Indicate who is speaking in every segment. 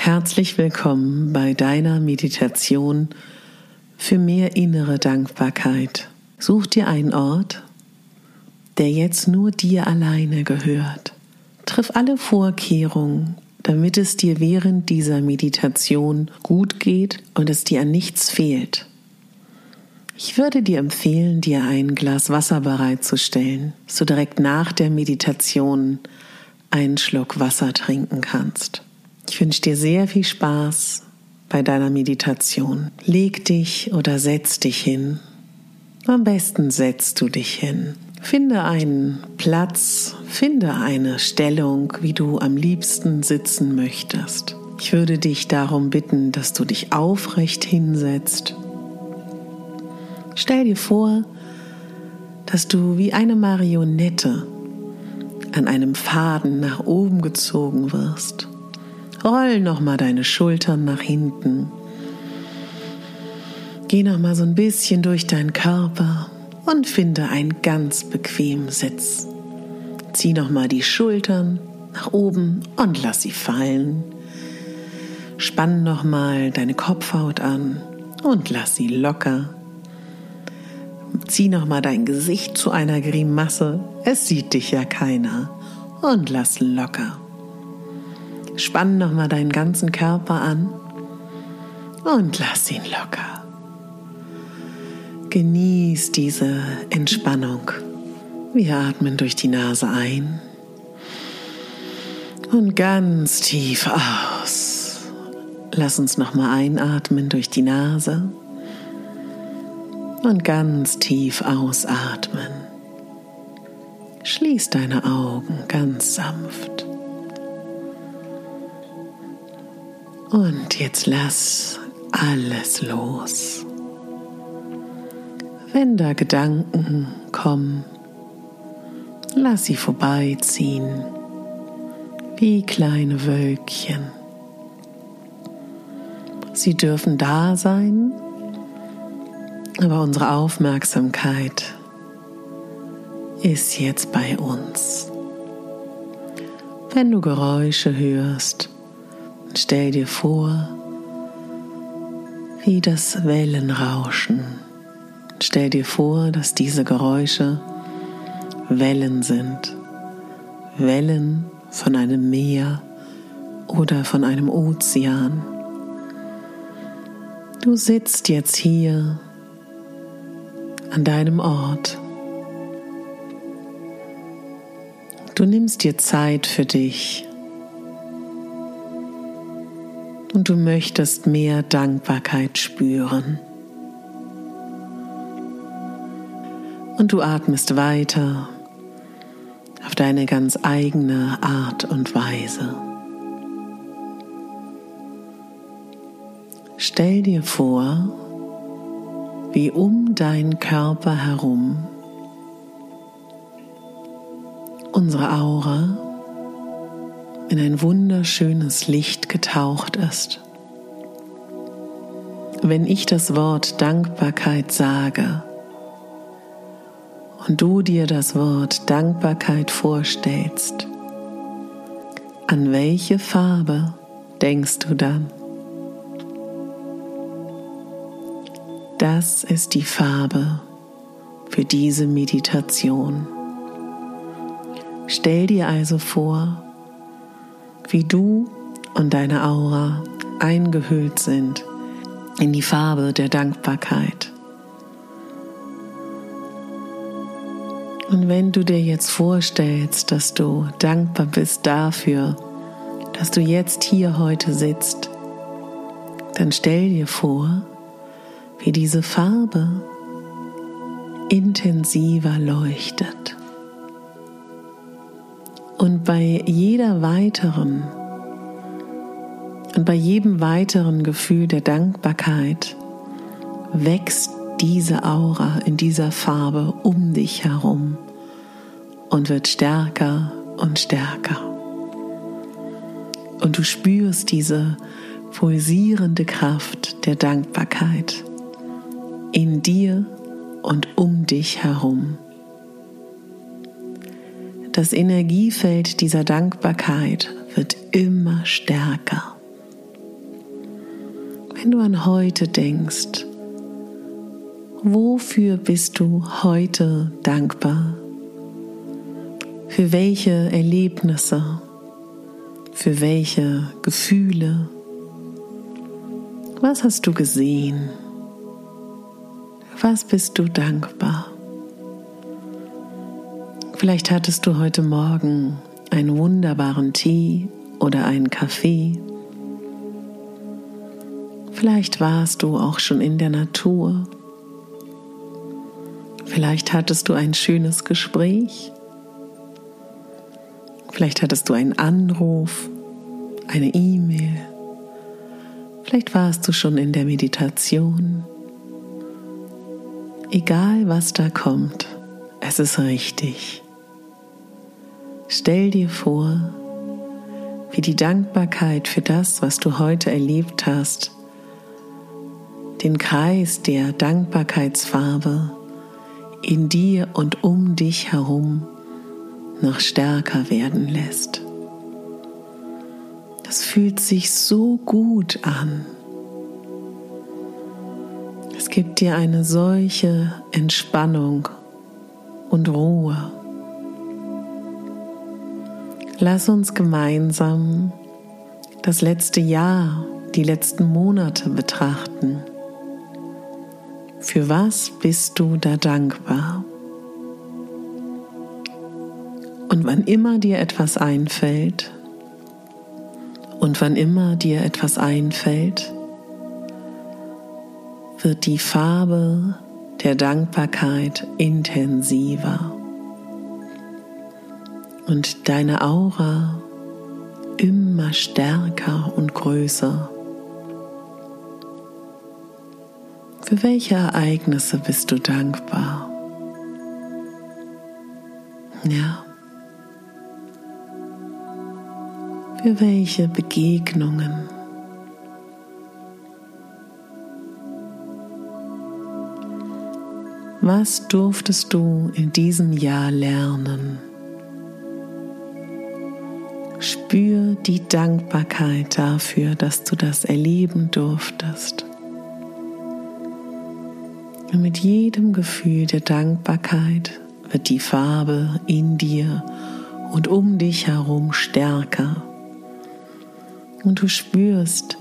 Speaker 1: Herzlich willkommen bei deiner Meditation für mehr innere Dankbarkeit. Such dir einen Ort, der jetzt nur dir alleine gehört. Triff alle Vorkehrungen, damit es dir während dieser Meditation gut geht und es dir an nichts fehlt. Ich würde dir empfehlen, dir ein Glas Wasser bereitzustellen, so direkt nach der Meditation einen Schluck Wasser trinken kannst. Ich wünsche dir sehr viel Spaß bei deiner Meditation. Leg dich oder setz dich hin. Am besten setzt du dich hin. Finde einen Platz, finde eine Stellung, wie du am liebsten sitzen möchtest. Ich würde dich darum bitten, dass du dich aufrecht hinsetzt. Stell dir vor, dass du wie eine Marionette an einem Faden nach oben gezogen wirst. Roll nochmal deine Schultern nach hinten. Geh nochmal so ein bisschen durch deinen Körper und finde einen ganz bequemen Sitz. Zieh nochmal die Schultern nach oben und lass sie fallen. Spann nochmal deine Kopfhaut an und lass sie locker. Zieh nochmal dein Gesicht zu einer Grimasse. Es sieht dich ja keiner. Und lass locker. Spann nochmal deinen ganzen Körper an und lass ihn locker. Genieß diese Entspannung. Wir atmen durch die Nase ein und ganz tief aus. Lass uns nochmal einatmen durch die Nase und ganz tief ausatmen. Schließ deine Augen ganz sanft. Und jetzt lass alles los. Wenn da Gedanken kommen, lass sie vorbeiziehen wie kleine Wölkchen. Sie dürfen da sein, aber unsere Aufmerksamkeit ist jetzt bei uns. Wenn du Geräusche hörst, Stell dir vor, wie das Wellenrauschen. Stell dir vor, dass diese Geräusche Wellen sind. Wellen von einem Meer oder von einem Ozean. Du sitzt jetzt hier an deinem Ort. Du nimmst dir Zeit für dich und du möchtest mehr Dankbarkeit spüren. Und du atmest weiter auf deine ganz eigene Art und Weise. Stell dir vor, wie um deinen Körper herum unsere Aura in ein wunderschönes Licht getaucht ist. Wenn ich das Wort Dankbarkeit sage und du dir das Wort Dankbarkeit vorstellst, an welche Farbe denkst du dann? Das ist die Farbe für diese Meditation. Stell dir also vor, wie du und deine Aura eingehüllt sind in die Farbe der Dankbarkeit. Und wenn du dir jetzt vorstellst, dass du dankbar bist dafür, dass du jetzt hier heute sitzt, dann stell dir vor, wie diese Farbe intensiver leuchtet. Und bei jeder weiteren Und bei jedem weiteren Gefühl der Dankbarkeit wächst diese Aura in dieser Farbe um dich herum und wird stärker und stärker. Und du spürst diese pulsierende Kraft der Dankbarkeit in dir und um dich herum. Das Energiefeld dieser Dankbarkeit wird immer stärker. Wenn du an heute denkst, wofür bist du heute dankbar? Für welche Erlebnisse? Für welche Gefühle? Was hast du gesehen? Was bist du dankbar? Vielleicht hattest du heute Morgen einen wunderbaren Tee oder einen Kaffee Vielleicht warst du auch schon in der Natur. Vielleicht hattest du ein schönes Gespräch. Vielleicht hattest du einen Anruf, eine E-Mail. Vielleicht warst du schon in der Meditation. Egal was da kommt, es ist richtig. Stell dir vor, wie die Dankbarkeit für das, was du heute erlebt hast, den Kreis der Dankbarkeitsfarbe in dir und um dich herum noch stärker werden lässt. Das fühlt sich so gut an. Es gibt dir eine solche Entspannung und Ruhe. Lass uns gemeinsam das letzte Jahr, die letzten Monate betrachten. Für was bist du da dankbar? Und wann immer dir etwas einfällt, und wann immer dir etwas einfällt, wird die Farbe der Dankbarkeit intensiver und deine Aura immer stärker und größer. Für welche Ereignisse bist du dankbar? Ja. Für welche Begegnungen? Was durftest du in diesem Jahr lernen? Spür die Dankbarkeit dafür, dass du das erleben durftest. Und mit jedem Gefühl der Dankbarkeit wird die Farbe in dir und um dich herum stärker. Und du spürst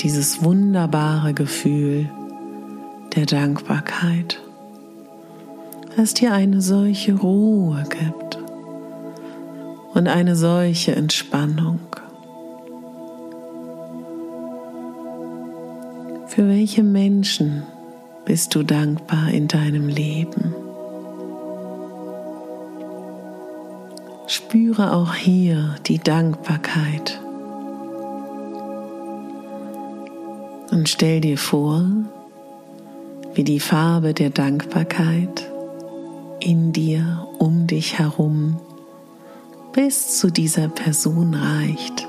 Speaker 1: dieses wunderbare Gefühl der Dankbarkeit, das dir eine solche Ruhe gibt und eine solche Entspannung. Für welche Menschen bist du dankbar in deinem Leben. Spüre auch hier die Dankbarkeit. Und stell dir vor, wie die Farbe der Dankbarkeit in dir, um dich herum, bis zu dieser Person reicht.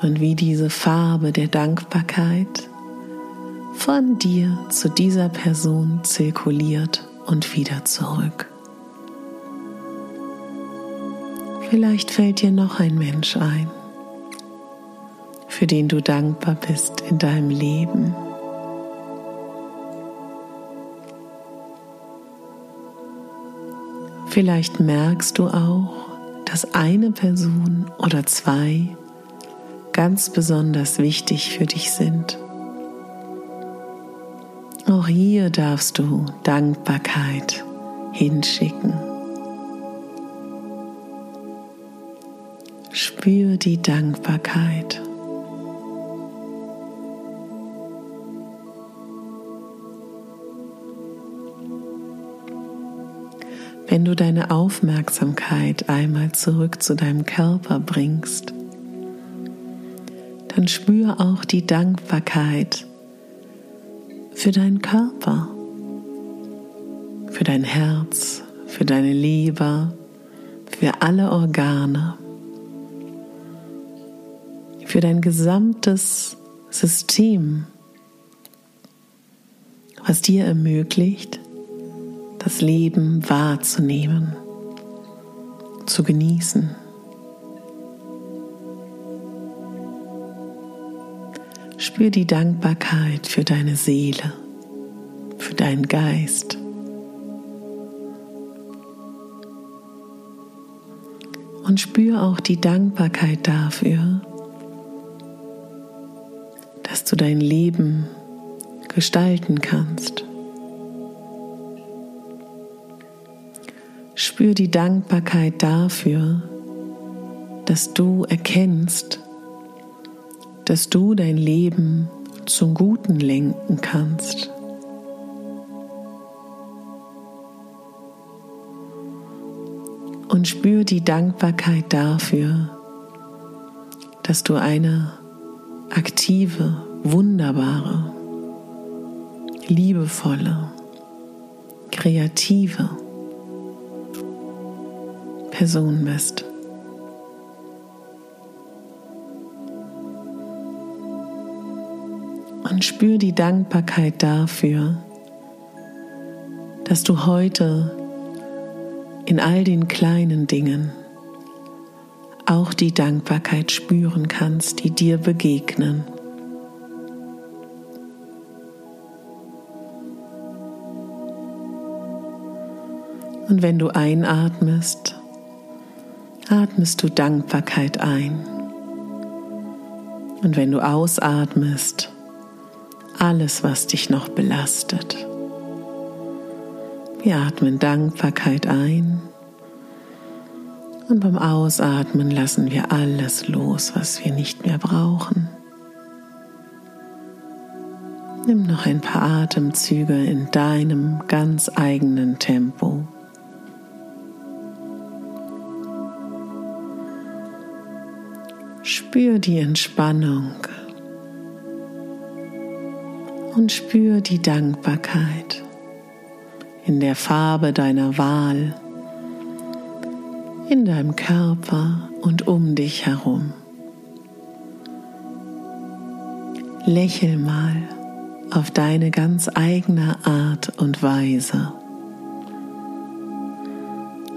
Speaker 1: Und wie diese Farbe der Dankbarkeit von dir zu dieser Person zirkuliert und wieder zurück. Vielleicht fällt dir noch ein Mensch ein, für den du dankbar bist in deinem Leben. Vielleicht merkst du auch, dass eine Person oder zwei ganz besonders wichtig für dich sind. Auch hier darfst du Dankbarkeit hinschicken. Spür die Dankbarkeit. Wenn du deine Aufmerksamkeit einmal zurück zu deinem Körper bringst, dann spür auch die Dankbarkeit für deinen Körper, für dein Herz, für deine Leber, für alle Organe, für dein gesamtes System, was dir ermöglicht, das Leben wahrzunehmen, zu genießen. Spür die Dankbarkeit für deine Seele, für deinen Geist. Und spür auch die Dankbarkeit dafür, dass du dein Leben gestalten kannst. Spür die Dankbarkeit dafür, dass du erkennst, dass du dein Leben zum Guten lenken kannst. Und spür die Dankbarkeit dafür, dass du eine aktive, wunderbare, liebevolle, kreative Person bist. Und spür die Dankbarkeit dafür, dass du heute in all den kleinen Dingen auch die Dankbarkeit spüren kannst, die dir begegnen. Und wenn du einatmest, atmest du Dankbarkeit ein. Und wenn du ausatmest, alles, was dich noch belastet. Wir atmen Dankbarkeit ein und beim Ausatmen lassen wir alles los, was wir nicht mehr brauchen. Nimm noch ein paar Atemzüge in deinem ganz eigenen Tempo. Spür die Entspannung und spür die Dankbarkeit in der Farbe deiner Wahl, in deinem Körper und um dich herum. Lächel mal auf deine ganz eigene Art und Weise.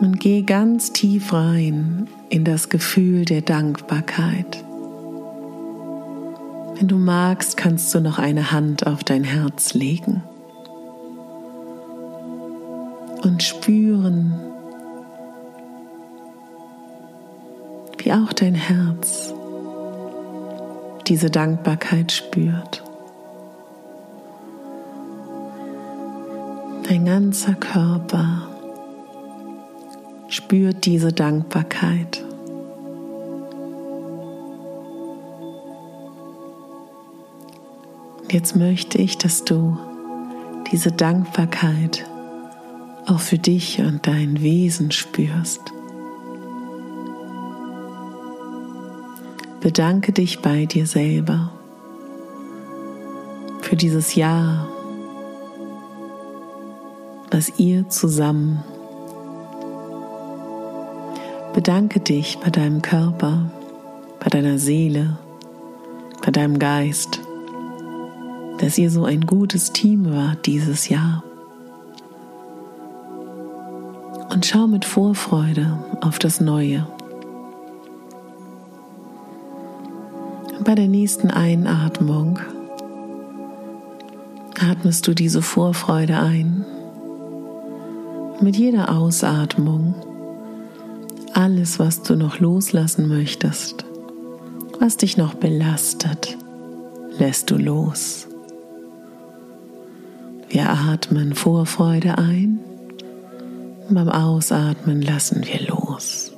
Speaker 1: Und geh ganz tief rein in das Gefühl der Dankbarkeit. Wenn du magst, kannst du noch eine Hand auf dein Herz legen und spüren, wie auch dein Herz diese Dankbarkeit spürt. Dein ganzer Körper spürt diese Dankbarkeit. Jetzt möchte ich, dass du diese Dankbarkeit auch für dich und dein Wesen spürst. Bedanke dich bei dir selber für dieses Jahr, was ihr zusammen. Bedanke dich bei deinem Körper, bei deiner Seele, bei deinem Geist dass ihr so ein gutes Team wart dieses Jahr. Und schau mit Vorfreude auf das Neue. Bei der nächsten Einatmung atmest du diese Vorfreude ein. Mit jeder Ausatmung alles, was du noch loslassen möchtest, was dich noch belastet, lässt du los. Wir atmen Vorfreude ein beim Ausatmen lassen wir los.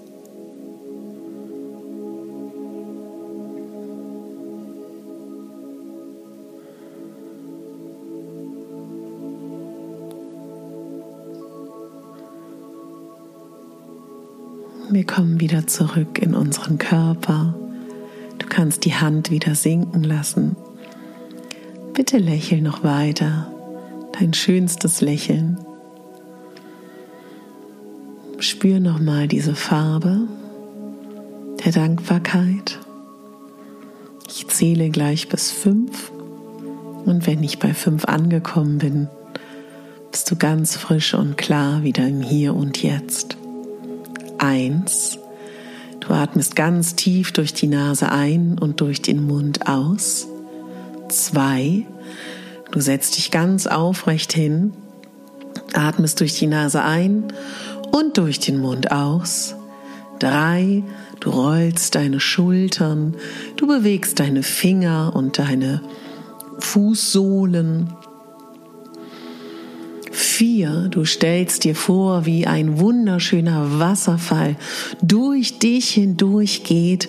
Speaker 1: Kommen wieder zurück in unseren Körper. Du kannst die Hand wieder sinken lassen. Bitte lächel noch weiter, dein schönstes Lächeln. Spür nochmal diese Farbe der Dankbarkeit. Ich zähle gleich bis fünf und wenn ich bei fünf angekommen bin, bist du ganz frisch und klar wieder im Hier und Jetzt. Eins. Du atmest ganz tief durch die Nase ein und durch den Mund aus. Zwei. Du setzt dich ganz aufrecht hin, atmest durch die Nase ein und durch den Mund aus. Drei. Du rollst deine Schultern, du bewegst deine Finger und deine Fußsohlen Vier, du stellst dir vor, wie ein wunderschöner Wasserfall durch dich hindurch geht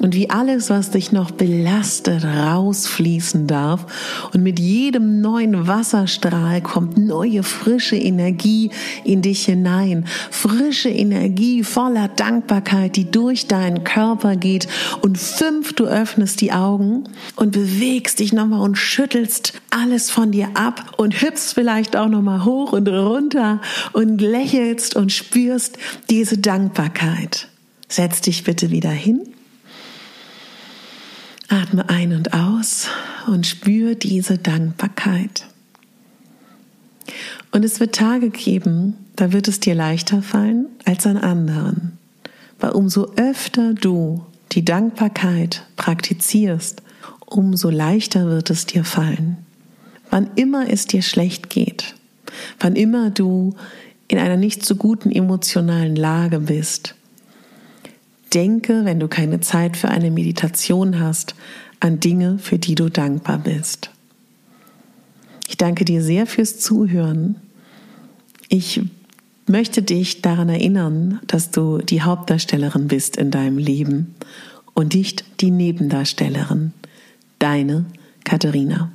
Speaker 1: und wie alles, was dich noch belastet, rausfließen darf. Und mit jedem neuen Wasserstrahl kommt neue, frische Energie in dich hinein. Frische Energie voller Dankbarkeit, die durch deinen Körper geht. Und fünf, du öffnest die Augen und bewegst dich nochmal und schüttelst alles von dir ab und hüpfst vielleicht auch nochmal hoch und runter und lächelst und spürst diese Dankbarkeit. Setz dich bitte wieder hin. Atme ein und aus und spür diese Dankbarkeit. Und es wird Tage geben, da wird es dir leichter fallen als an anderen. Weil umso öfter du die Dankbarkeit praktizierst, umso leichter wird es dir fallen. Wann immer es dir schlecht geht, Wann immer du in einer nicht so guten emotionalen Lage bist, denke, wenn du keine Zeit für eine Meditation hast, an Dinge, für die du dankbar bist. Ich danke dir sehr fürs Zuhören. Ich möchte dich daran erinnern, dass du die Hauptdarstellerin bist in deinem Leben und nicht die Nebendarstellerin. Deine Katharina.